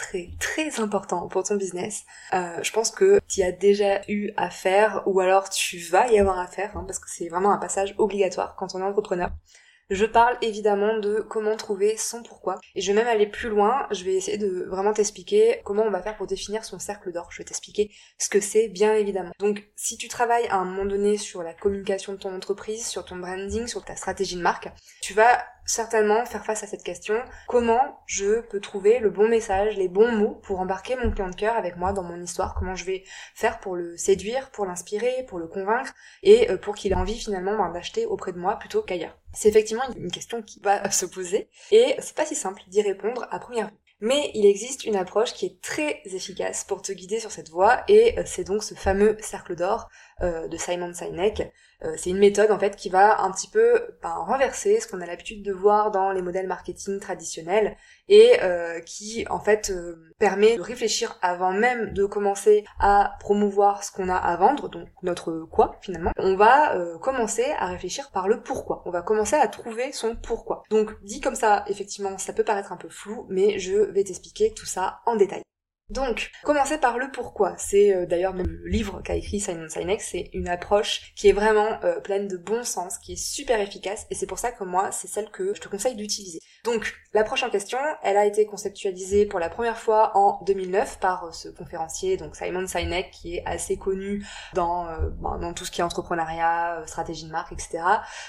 très très important pour ton business. Euh, je pense que tu as déjà eu à faire ou alors tu vas y avoir à faire hein, parce que c'est vraiment un passage obligatoire quand on est entrepreneur. Je parle évidemment de comment trouver son pourquoi. Et je vais même aller plus loin, je vais essayer de vraiment t'expliquer comment on va faire pour définir son cercle d'or. Je vais t'expliquer ce que c'est, bien évidemment. Donc, si tu travailles à un moment donné sur la communication de ton entreprise, sur ton branding, sur ta stratégie de marque, tu vas certainement faire face à cette question. Comment je peux trouver le bon message, les bons mots pour embarquer mon client de cœur avec moi dans mon histoire? Comment je vais faire pour le séduire, pour l'inspirer, pour le convaincre et euh, pour qu'il ait envie finalement ben, d'acheter auprès de moi plutôt qu'ailleurs? C'est effectivement une question qui va se poser et c'est pas si simple d'y répondre à première vue. Mais il existe une approche qui est très efficace pour te guider sur cette voie et euh, c'est donc ce fameux cercle d'or euh, de Simon Sinek. Euh, c'est une méthode en fait qui va un petit peu ben, renverser ce qu'on a l'habitude de voir dans les modèles marketing traditionnels et euh, qui en fait permet de réfléchir avant même de commencer à promouvoir ce qu'on a à vendre, donc notre quoi finalement. On va commencer à réfléchir par le pourquoi. On va commencer à trouver son pourquoi. Donc dit comme ça, effectivement, ça peut paraître un peu flou, mais je vais t'expliquer tout ça en détail. Donc, commencer par le pourquoi. C'est euh, d'ailleurs même le livre qu'a écrit Simon Sinek, c'est une approche qui est vraiment euh, pleine de bon sens, qui est super efficace, et c'est pour ça que moi, c'est celle que je te conseille d'utiliser. Donc, l'approche en question, elle a été conceptualisée pour la première fois en 2009 par euh, ce conférencier, donc Simon Sinek, qui est assez connu dans, ben, dans tout ce qui est entrepreneuriat, stratégie de marque, etc.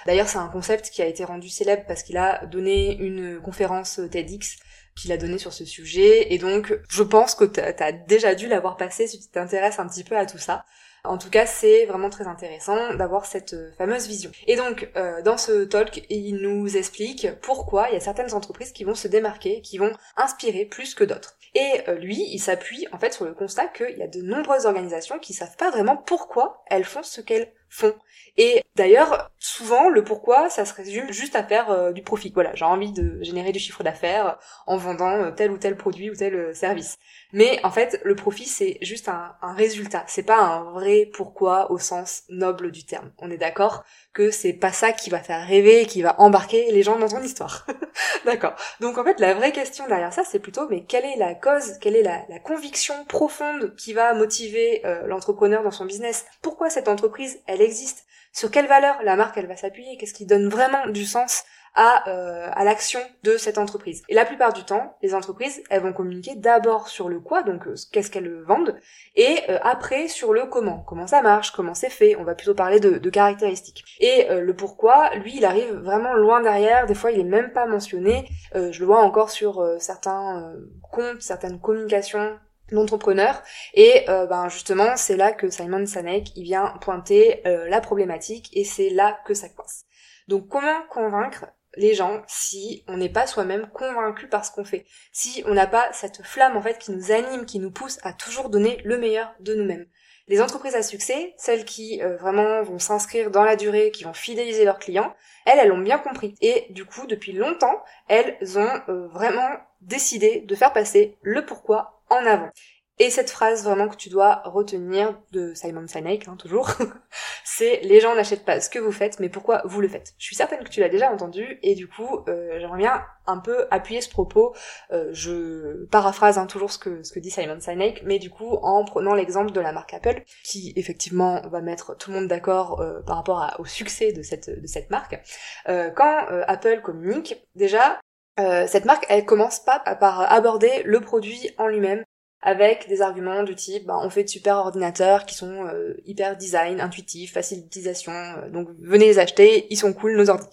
D'ailleurs, c'est un concept qui a été rendu célèbre parce qu'il a donné une conférence TEDx qu'il a donné sur ce sujet. Et donc, je pense que t'as as déjà dû l'avoir passé si tu t'intéresses un petit peu à tout ça. En tout cas, c'est vraiment très intéressant d'avoir cette euh, fameuse vision. Et donc, euh, dans ce talk, il nous explique pourquoi il y a certaines entreprises qui vont se démarquer, qui vont inspirer plus que d'autres. Et euh, lui, il s'appuie en fait sur le constat qu'il y a de nombreuses organisations qui savent pas vraiment pourquoi elles font ce qu'elles font. Et d'ailleurs, souvent, le pourquoi, ça se résume juste à faire euh, du profit. Voilà, j'ai envie de générer du chiffre d'affaires en vendant euh, tel ou tel produit ou tel euh, service. Mais en fait, le profit, c'est juste un, un résultat. C'est pas un vrai pourquoi au sens noble du terme. On est d'accord que c'est pas ça qui va faire rêver, qui va embarquer les gens dans ton histoire. d'accord. Donc en fait, la vraie question derrière ça, c'est plutôt, mais quelle est la cause, quelle est la, la conviction profonde qui va motiver l'entrepreneur dans son business? Pourquoi cette entreprise, elle existe sur quelle valeur la marque elle va s'appuyer, qu'est-ce qui donne vraiment du sens à, euh, à l'action de cette entreprise. Et la plupart du temps, les entreprises, elles vont communiquer d'abord sur le quoi, donc euh, qu'est-ce qu'elles vendent, et euh, après sur le comment, comment ça marche, comment c'est fait, on va plutôt parler de, de caractéristiques. Et le pourquoi, lui, il arrive vraiment loin derrière, des fois il est même pas mentionné, je le vois encore sur certains comptes, certaines communications l'entrepreneur et euh, ben justement c'est là que Simon Sinek il vient pointer euh, la problématique et c'est là que ça coince. Donc comment convaincre les gens si on n'est pas soi-même convaincu par ce qu'on fait, si on n'a pas cette flamme en fait qui nous anime, qui nous pousse à toujours donner le meilleur de nous-mêmes? Les entreprises à succès, celles qui euh, vraiment vont s'inscrire dans la durée, qui vont fidéliser leurs clients, elles, elles l'ont bien compris. Et du coup, depuis longtemps, elles ont vraiment décidé de faire passer le pourquoi en avant. Et cette phrase vraiment que tu dois retenir de Simon Sinek, hein, toujours, c'est les gens n'achètent pas ce que vous faites, mais pourquoi vous le faites? Je suis certaine que tu l'as déjà entendu et du coup, euh, j'aimerais bien un peu appuyer ce propos. Euh, je paraphrase hein, toujours ce que dit Simon Sinek, mais du coup en prenant l'exemple de la marque Apple, qui effectivement va mettre tout le monde d'accord euh, par rapport au succès de cette de cette marque. quand Apple communique, déjà cette marque, elle commence pas par aborder le produit en lui-même, avec des arguments du type bah, on fait de super ordinateurs qui sont euh, hyper design, intuitifs, faciles d'utilisation, euh, donc venez les acheter, ils sont cool nos ordi.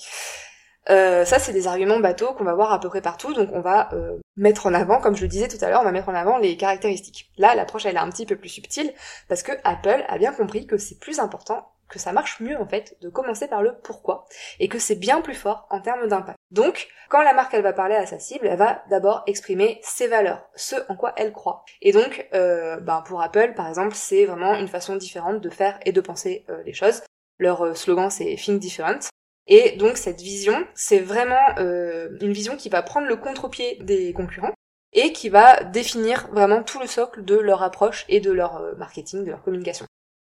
Euh, ça, c'est des arguments bateaux qu'on va voir à peu près partout, donc on va mettre en avant, comme je le disais tout à l'heure, on va mettre en avant les caractéristiques. Là, l'approche, elle est un petit peu plus subtile, parce que Apple a bien compris que c'est plus important que ça marche mieux en fait de commencer par le pourquoi et que c'est bien plus fort en termes d'impact. Donc, quand la marque elle va parler à sa cible, elle va d'abord exprimer ses valeurs, ce en quoi elle croit. Et donc, euh, ben pour Apple par exemple, c'est vraiment une façon différente de faire et de penser euh, les choses. Leur euh, slogan c'est Think Different. Et donc cette vision, c'est vraiment une vision qui va prendre le contre-pied des concurrents et qui va définir vraiment tout le socle de leur approche et de leur marketing, de leur communication.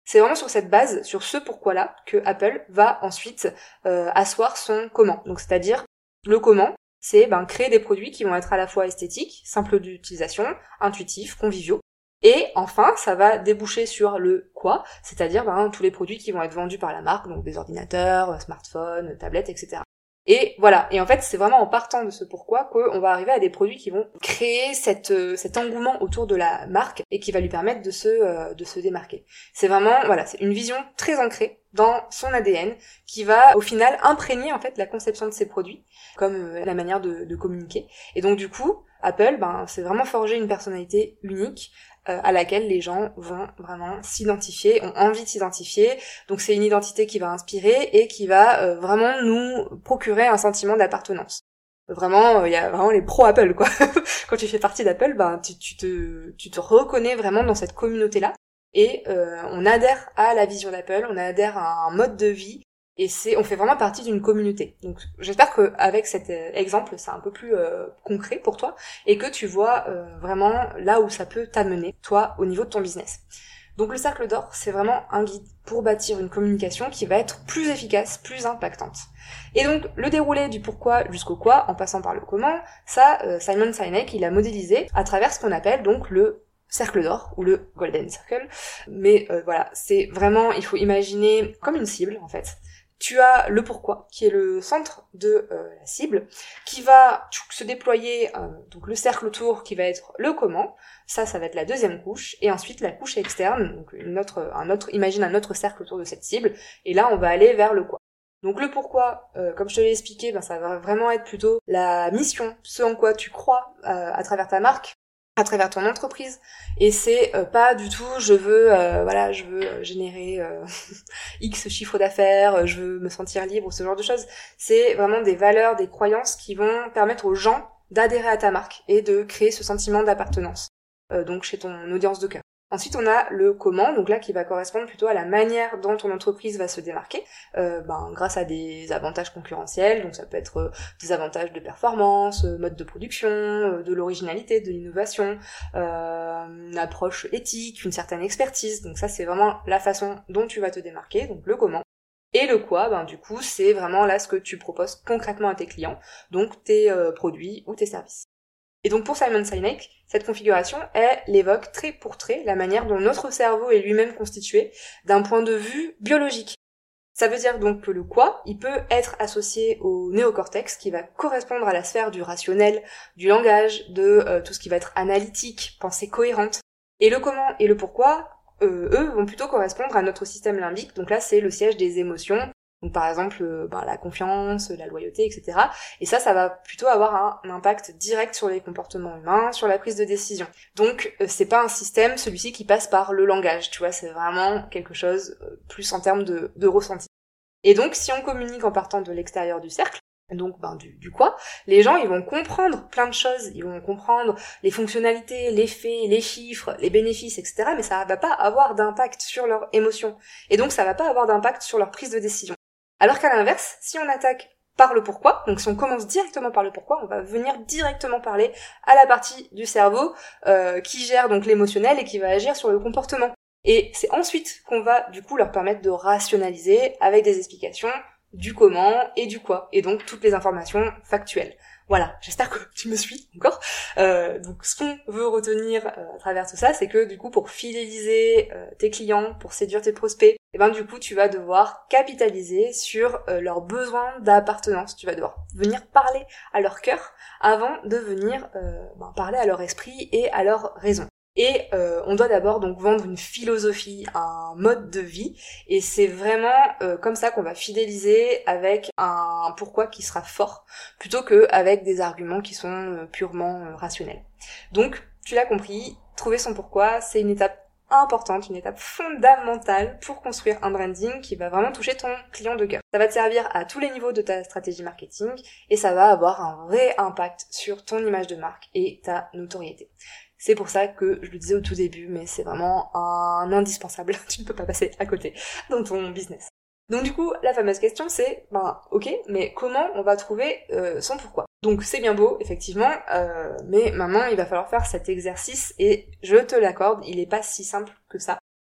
C'est vraiment sur cette base, sur ce pourquoi-là, que Apple va ensuite euh, asseoir son comment. Donc c'est-à-dire le comment, c'est ben, créer des produits qui vont être à la fois esthétiques, simples d'utilisation, intuitifs, conviviaux. Et enfin, ça va déboucher sur le quoi, c'est-à-dire ben, tous les produits qui vont être vendus par la marque, donc des ordinateurs, smartphones, tablettes, etc. Et voilà. Et en fait, c'est vraiment en partant de ce pourquoi qu'on va arriver à des produits qui vont créer cette, euh, cet engouement autour de la marque et qui va lui permettre de se, euh, de se démarquer. C'est vraiment, voilà, c'est une vision très ancrée dans son ADN qui va au final imprégner en fait la conception de ses produits comme euh, la manière de, de communiquer. Et donc du coup, Apple, ben, c'est vraiment forger une personnalité unique euh, à laquelle les gens vont vraiment s'identifier, ont envie de s'identifier. Donc c'est une identité qui va inspirer et qui va euh, vraiment nous procurer un sentiment d'appartenance. Vraiment, euh, il y a vraiment les pro Apple quoi. Quand tu fais partie d'Apple, ben te tu te reconnais vraiment dans cette communauté là et on adhère à la vision d'Apple, on adhère à un mode de vie et c'est on fait vraiment partie d'une communauté. Donc j'espère que avec cet euh, exemple, c'est un peu plus euh, concret pour toi et que tu vois euh, vraiment là où ça peut t'amener toi au niveau de ton business. Donc le cercle d'or, c'est vraiment un guide pour bâtir une communication qui va être plus efficace, plus impactante. Et donc le déroulé du pourquoi jusqu'au quoi, en passant par le comment, ça Simon Sinek il a modélisé à travers ce qu'on appelle donc le cercle d'or ou le golden circle. Mais voilà, c'est vraiment, il faut imaginer comme une cible en fait tu as le pourquoi, qui est le centre de euh, la cible, qui va se déployer, euh, donc le cercle autour, qui va être le comment, ça, ça va être la deuxième couche, et ensuite la couche externe, donc une autre, un autre, imagine un autre cercle autour de cette cible, et là on va aller vers le quoi. Donc le pourquoi, euh, comme je te l'ai expliqué, ben, ça va vraiment être plutôt la mission, ce en quoi tu crois à travers ta marque, à travers ton entreprise. Et c'est euh, pas du tout je veux euh, voilà je veux euh, générer x chiffre d'affaires je veux me sentir libre ce genre de choses. C'est vraiment des valeurs des croyances qui vont permettre aux gens d'adhérer à ta marque et de créer ce sentiment d'appartenance donc chez ton audience de cœur Ensuite, on a le comment, donc là qui va correspondre plutôt à la manière dont ton entreprise va se démarquer, euh, ben, grâce à des avantages concurrentiels, donc ça peut être euh, des avantages de performance, euh, mode de production, de l'originalité, de l'innovation, une approche éthique, une certaine expertise. Donc ça, c'est vraiment la façon dont tu vas te démarquer, donc le comment. Et le quoi, ben du coup, c'est vraiment là ce que tu proposes concrètement à tes clients, donc tes produits ou tes services. Et donc pour Simon Sinek, cette configuration, elle évoque trait pour trait la manière dont notre cerveau est lui-même constitué d'un point de vue biologique. Ça veut dire donc que le quoi, il peut être associé au néocortex qui va correspondre à la sphère du rationnel, du langage, de euh, tout ce qui va être analytique, pensée cohérente. Et le comment et le pourquoi, euh, eux, vont plutôt correspondre à notre système limbique. Donc là, c'est le siège des émotions, donc par exemple euh, ben, la confiance, la loyauté, etc. Et ça, ça va plutôt avoir un, impact direct sur les comportements humains, sur la prise de décision. Donc euh, c'est pas un système, celui-ci qui passe par le langage, tu vois, c'est vraiment quelque chose euh, plus en termes de, ressenti. Et donc si on communique en partant de l'extérieur du cercle, donc ben, du, du, quoi, les gens ils vont comprendre plein de choses, ils vont comprendre les fonctionnalités, les faits, les chiffres, les bénéfices, etc. Mais ça va pas avoir d'impact sur leur émotion. Et donc ça va pas avoir d'impact sur leur prise de décision. Alors qu'à l'inverse, si on attaque par le pourquoi, donc si on commence directement par le pourquoi, on va venir directement parler à la partie du cerveau euh, qui gère donc l'émotionnel et qui va agir sur le comportement. Et c'est ensuite qu'on va du coup leur permettre de rationaliser avec des explications du comment et du quoi, et donc toutes les informations factuelles. Voilà, j'espère que tu me suis encore. Euh, donc ce qu'on veut retenir euh, à travers tout ça, c'est que du coup pour fidéliser tes clients, pour séduire tes prospects, et eh ben du coup tu vas devoir capitaliser sur leurs besoins d'appartenance. Tu vas devoir venir parler à leur cœur avant de venir ben, parler à leur esprit et à leur raison. Et euh, on doit d'abord donc vendre une philosophie, un mode de vie, et c'est vraiment euh, comme ça qu'on va fidéliser avec un pourquoi qui sera fort, plutôt que avec des arguments qui sont euh, purement rationnels. Donc, tu l'as compris, trouver son pourquoi, c'est une étape importante, une étape fondamentale pour construire un branding qui va vraiment toucher ton client de cœur. Ça va te servir à tous les niveaux de ta stratégie marketing et ça va avoir un vrai impact sur ton image de marque et ta notoriété. C'est pour ça que je le disais au tout début, mais c'est vraiment un indispensable. tu ne peux pas passer à côté dans ton business. Donc du coup, la fameuse question c'est, ben ok, mais comment on va trouver euh, son pourquoi? Donc c'est bien beau, effectivement, euh, mais maintenant il va falloir faire cet exercice et je te l'accorde, il n'est pas si simple que ça.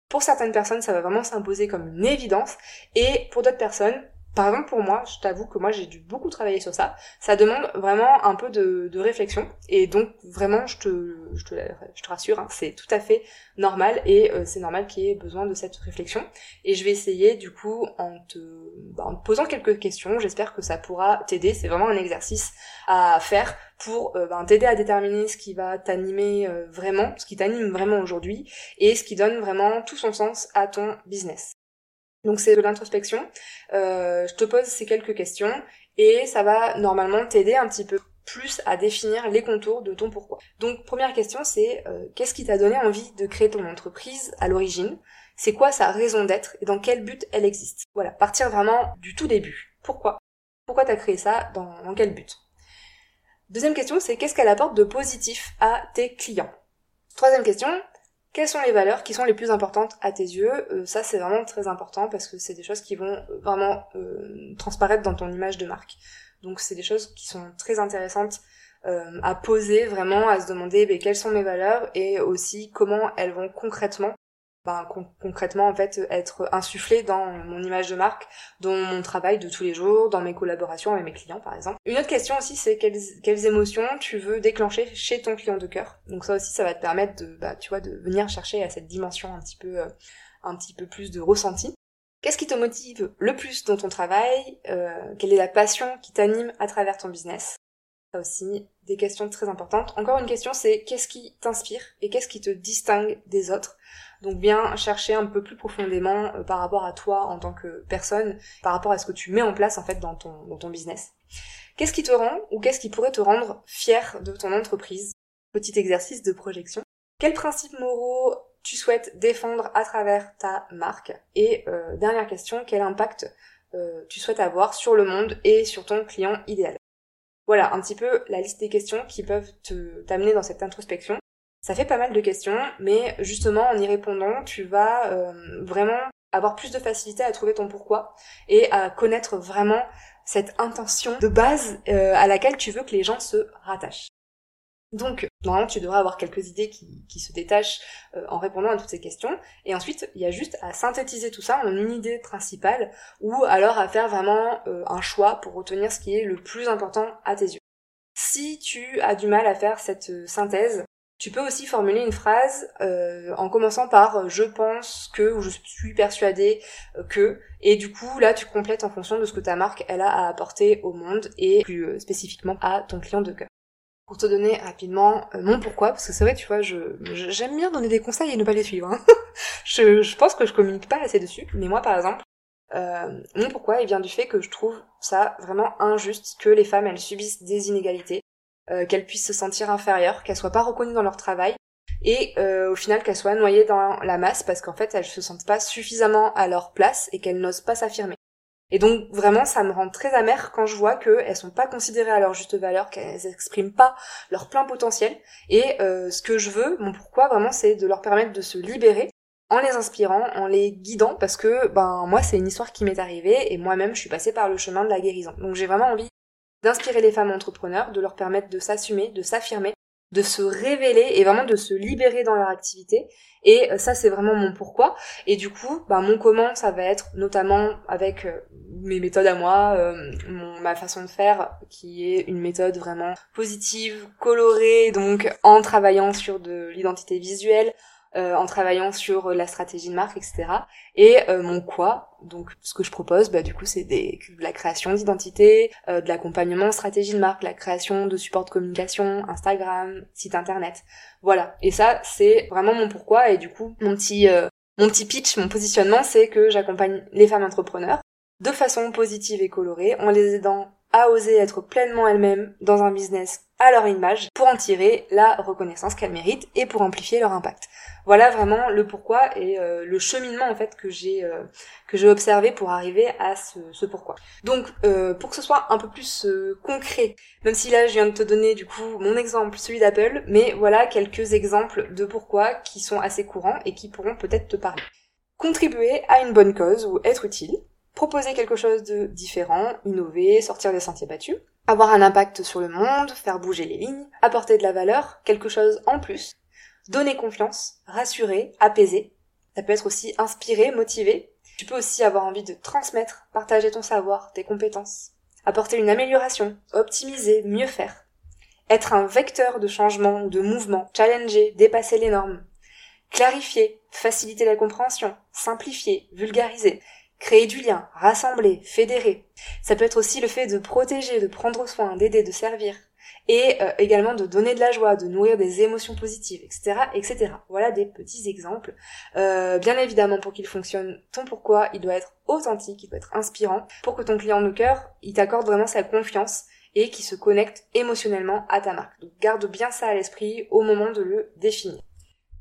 Pour certaines personnes, ça va vraiment s'imposer comme une évidence, et pour d'autres personnes, par exemple, pour moi, je t'avoue que moi j'ai dû beaucoup travailler sur ça. Ça demande vraiment un peu de, réflexion. Et donc, vraiment, je te, rassure, hein, c'est tout à fait normal et euh, c'est normal qu'il y ait besoin de cette réflexion. Et je vais essayer, du coup, en te, bah, posant quelques questions, j'espère que ça pourra t'aider. C'est vraiment un exercice à faire pour euh, bah, t'aider à déterminer ce qui va t'animer euh, vraiment, ce qui t'anime vraiment aujourd'hui et ce qui donne vraiment tout son sens à ton business. Donc c'est de l'introspection. Euh, je te pose ces quelques questions et ça va normalement t'aider un petit peu plus à définir les contours de ton pourquoi. Donc première question c'est euh, qu'est-ce qui t'a donné envie de créer ton entreprise à l'origine? C'est quoi sa raison d'être et dans quel but elle existe? Voilà, partir vraiment du tout début. Pourquoi? Pourquoi t'as créé ça dans, dans quel but? Deuxième question c'est qu'est-ce qu'elle apporte de positif à tes clients? Troisième question, quelles sont les valeurs qui sont les plus importantes à tes yeux? Euh, Ça, c'est vraiment très important parce que c'est des choses qui vont euh, vraiment euh, transparaître dans ton image de marque. Donc, c'est des choses qui sont très intéressantes à poser, vraiment, à se demander ben, quelles sont mes valeurs? Et aussi comment elles vont concrètement ben, concrètement en fait être insufflé dans mon image de marque, dans mon travail de tous les jours, dans mes collaborations avec mes clients par exemple. Une autre question aussi c'est quelles, émotions tu veux déclencher chez ton client de cœur? Donc ça aussi ça va te permettre de bah, tu vois de venir chercher à cette dimension un petit peu euh, un petit peu plus de ressenti. Qu'est-ce qui te motive le plus dans ton travail? Euh, Quelle est la passion qui t'anime à travers ton business? Ça aussi des questions très importantes. Encore une question c'est qu'est-ce qui t'inspire et qu'est-ce qui te distingue des autres? Donc bien chercher un peu plus profondément euh, par rapport à toi en tant que personne, par rapport à ce que tu mets en place en fait dans ton, business. Qu'est-ce qui te rend ou qu'est-ce qui pourrait te rendre fier de ton entreprise? Petit exercice de projection. Quels principes moraux tu souhaites défendre à travers ta marque? Et euh, dernière question, quel impact euh, tu souhaites avoir sur le monde et sur ton client idéal? Voilà un petit peu la liste des questions qui peuvent te t'amener dans cette introspection. Ça fait pas mal de questions, mais justement en y répondant, tu vas euh, vraiment avoir plus de facilité à trouver ton pourquoi et à connaître vraiment cette intention de base euh, à laquelle tu veux que les gens se rattachent. Donc, normalement, tu devrais avoir quelques idées qui, qui se détachent euh, en répondant à toutes ces questions. Et ensuite, il y a juste à synthétiser tout ça en une idée principale ou alors à faire vraiment un choix pour retenir ce qui est le plus important à tes yeux. Si tu as du mal à faire cette synthèse, tu peux aussi formuler une phrase euh, en commençant par euh, je pense que ou je suis persuadée euh, que et du coup là tu complètes en fonction de ce que ta marque elle a à apporter au monde et plus spécifiquement à ton client de cœur. Pour te donner rapidement mon pourquoi, parce que c'est vrai, tu vois, je j'aime bien donner des conseils et ne pas les suivre. Hein. je, je pense que je communique pas assez dessus, mais moi par exemple, mon pourquoi il vient du fait que je trouve ça vraiment injuste que les femmes elles subissent des inégalités euh, qu'elles puissent se sentir inférieures, qu'elles soient pas reconnues dans leur travail et euh, au final qu'elles soient noyées dans la masse parce qu'en fait elles se sentent pas suffisamment à leur place et qu'elles n'osent pas s'affirmer. Et donc vraiment ça me rend très amère quand je vois qu'elles sont pas considérées à leur juste valeur, qu'elles expriment pas leur plein potentiel. Et euh, ce que je veux, mon pourquoi vraiment c'est de leur permettre de se libérer en les inspirant, en les guidant, parce que ben moi c'est une histoire qui m'est arrivée et moi-même je suis passée par le chemin de la guérison. Donc j'ai vraiment envie d'inspirer les femmes entrepreneurs, de leur permettre de s'assumer, de s'affirmer, de se révéler et vraiment de se libérer dans leur activité. Et euh, ça, c'est vraiment mon pourquoi. Et du coup, bah, mon comment, ça va être notamment avec euh, mes méthodes à moi, euh, ma façon de faire, qui est une méthode vraiment positive, colorée, donc en travaillant sur de l'identité visuelle, euh, en travaillant sur la stratégie de marque, etc. Et mon quoi, donc ce que je propose, bah, du coup, c'est des, de la création d'identité, de l'accompagnement stratégie de marque, la création de supports de communication, Instagram, site internet. Voilà. Et ça, c'est vraiment mon pourquoi. Et du coup, mon petit, mon petit pitch, mon positionnement, c'est que j'accompagne les femmes entrepreneurs de façon positive et colorée, en les aidant à oser être pleinement elles-mêmes dans un business à leur image pour en tirer la reconnaissance qu'elles méritent et pour amplifier leur impact. Voilà vraiment le pourquoi et euh, le cheminement en fait que j'ai euh, que j'ai observé pour arriver à ce, ce pourquoi. Donc euh, pour que ce soit un peu plus concret, même si là je viens de te donner du coup mon exemple, celui d'Apple, mais voilà quelques exemples de pourquoi qui sont assez courants et qui pourront peut-être te parler. Contribuer à une bonne cause ou être utile, proposer quelque chose de différent, innover, sortir des sentiers battus, avoir un impact sur le monde, faire bouger les lignes, apporter de la valeur, quelque chose en plus, donner confiance, rassurer, apaiser. Ça peut être aussi inspirer, motiver. Tu peux aussi avoir envie de transmettre, partager ton savoir, tes compétences, apporter une amélioration, optimiser, mieux faire. Être un vecteur de changement de mouvement, challenger, dépasser les normes. Clarifier, faciliter la compréhension, simplifier, vulgariser créer du lien, rassembler, fédérer. Ça peut être aussi le fait de protéger, de prendre soin, d'aider, de servir. Et euh, également de donner de la joie, de nourrir des émotions positives, etc. etc. Voilà des petits exemples. Euh, bien évidemment, pour qu'il fonctionne, ton pourquoi, il doit être authentique, il doit être inspirant, pour que ton client de cœur, il t'accorde vraiment sa confiance et qu'il se connecte émotionnellement à ta marque. Donc garde bien ça à l'esprit au moment de le définir.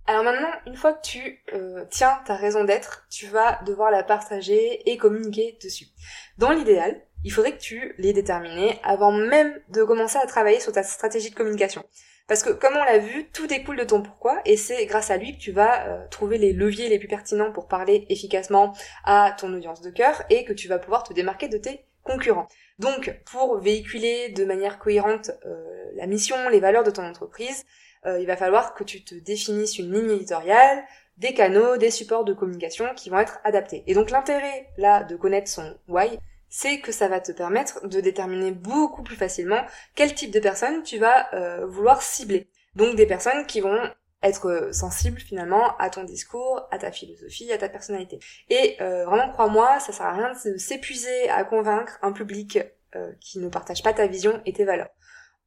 Alors maintenant, une fois que tu euh, tiens ta raison d'être, tu vas devoir la partager et communiquer dessus. Dans l'idéal, il faudrait que tu l'aies déterminé avant même de commencer à travailler sur ta stratégie de communication. Parce que comme on l'a vu, tout découle de ton pourquoi et c'est grâce à lui que tu vas euh, trouver les leviers les plus pertinents pour parler efficacement à ton audience de cœur et que tu vas pouvoir te démarquer de tes concurrents. Donc pour véhiculer de manière cohérente euh, la mission, les valeurs de ton entreprise, euh, il va falloir que tu te définisses une ligne éditoriale, des canaux, des supports de communication qui vont être adaptés. Et donc l'intérêt là de connaître son why, c'est que ça va te permettre de déterminer beaucoup plus facilement quel type de personnes tu vas euh, vouloir cibler. Donc des personnes qui vont être sensibles finalement à ton discours, à ta philosophie, à ta personnalité. Et euh, vraiment crois-moi, ça sert à rien de s'épuiser à convaincre un public qui ne partage pas ta vision et tes valeurs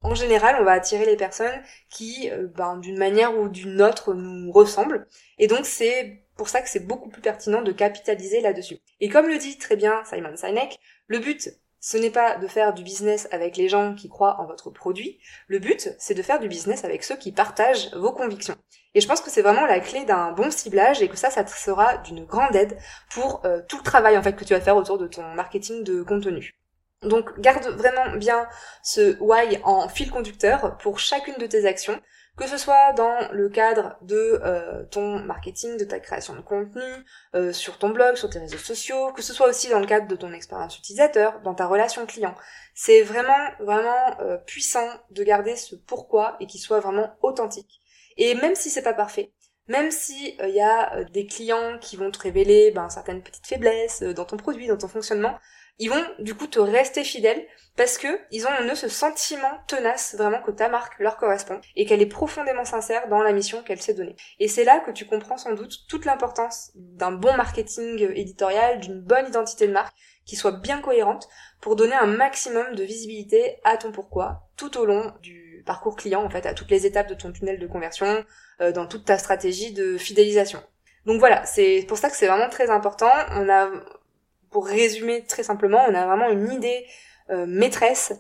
en général, on va attirer les personnes qui, euh, ben, d'une manière ou d'une autre, nous ressemblent. Et donc, c'est pour ça que c'est beaucoup plus pertinent de capitaliser là-dessus. Et comme le dit très bien Simon Sinek, le but, ce n'est pas de faire du business avec les gens qui croient en votre produit. Le but, c'est de faire du business avec ceux qui partagent vos convictions. Et je pense que c'est vraiment la clé d'un bon ciblage et que ça, ça te sera d'une grande aide pour euh, tout le travail en fait que tu vas faire autour de ton marketing de contenu. Donc garde vraiment bien ce why en fil conducteur pour chacune de tes actions, que ce soit dans le cadre de euh, ton marketing, de ta création de contenu, euh, sur ton blog, sur tes réseaux sociaux, que ce soit aussi dans le cadre de ton expérience utilisateur, dans ta relation client. C'est vraiment vraiment euh, puissant de garder ce pourquoi et qu'il soit vraiment authentique. Et même si c'est pas parfait, même si il y a des clients qui vont te révéler ben, certaines petites faiblesses dans ton produit, dans ton fonctionnement, ils vont du coup te rester fidèles parce que ils ont en eux ce sentiment tenace vraiment que ta marque leur correspond et qu'elle est profondément sincère dans la mission qu'elle s'est donnée. Et c'est là que tu comprends sans doute toute l'importance d'un bon marketing éditorial, d'une bonne identité de marque qui soit bien cohérente pour donner un maximum de visibilité à ton pourquoi tout au long du parcours client en fait à toutes les étapes de ton tunnel de conversion euh, dans toute ta stratégie de fidélisation. Donc voilà, c'est pour ça que c'est vraiment très important. On a pour résumer très simplement, on a vraiment une idée euh, maîtresse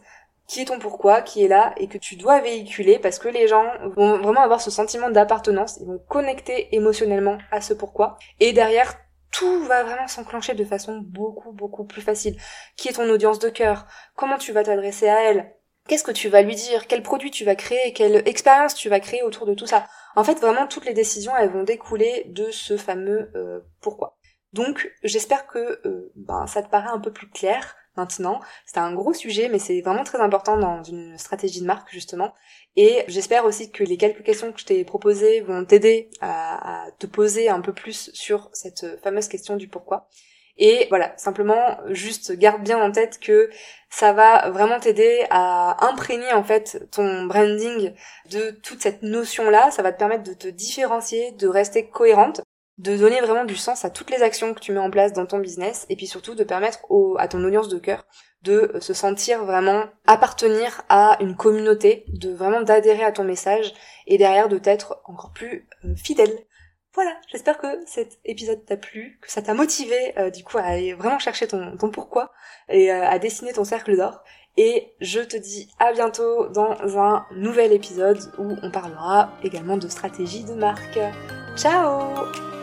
qui est ton pourquoi, qui est là et que tu dois véhiculer parce que les gens vont vraiment avoir ce sentiment d'appartenance, ils vont connecter émotionnellement à ce pourquoi. Et derrière tout va vraiment s'enclencher de façon beaucoup beaucoup plus facile. Qui est ton audience de cœur? Comment tu vas t'adresser à elle? Qu'est-ce que tu vas lui dire? Quel produit tu vas créer? Quelle expérience tu vas créer autour de tout ça? En fait, vraiment, toutes les décisions, elles vont découler de ce fameux euh, pourquoi. Donc j'espère que euh, ben, ça te paraît un peu plus clair maintenant. C'est un gros sujet, mais c'est vraiment très important dans une stratégie de marque justement. Et j'espère aussi que les quelques questions que je t'ai proposées vont t'aider à, te poser un peu plus sur cette fameuse question du pourquoi. Et voilà, simplement, juste garde bien en tête que ça va vraiment t'aider à imprégner en fait ton branding de toute cette notion-là. Ça va te permettre de te différencier, de rester cohérente, de donner vraiment du sens à toutes les actions que tu mets en place dans ton business et puis surtout de permettre à ton audience de cœur de se sentir vraiment appartenir à une communauté, de vraiment d'adhérer à ton message et derrière de t'être encore plus euh, fidèle voilà, j'espère que cet épisode t'a plu, que ça t'a motivé euh, du coup à aller vraiment chercher ton, pourquoi et euh, à dessiner ton cercle d'or. Et je te dis à bientôt dans un nouvel épisode où on parlera également de stratégie de marque. Ciao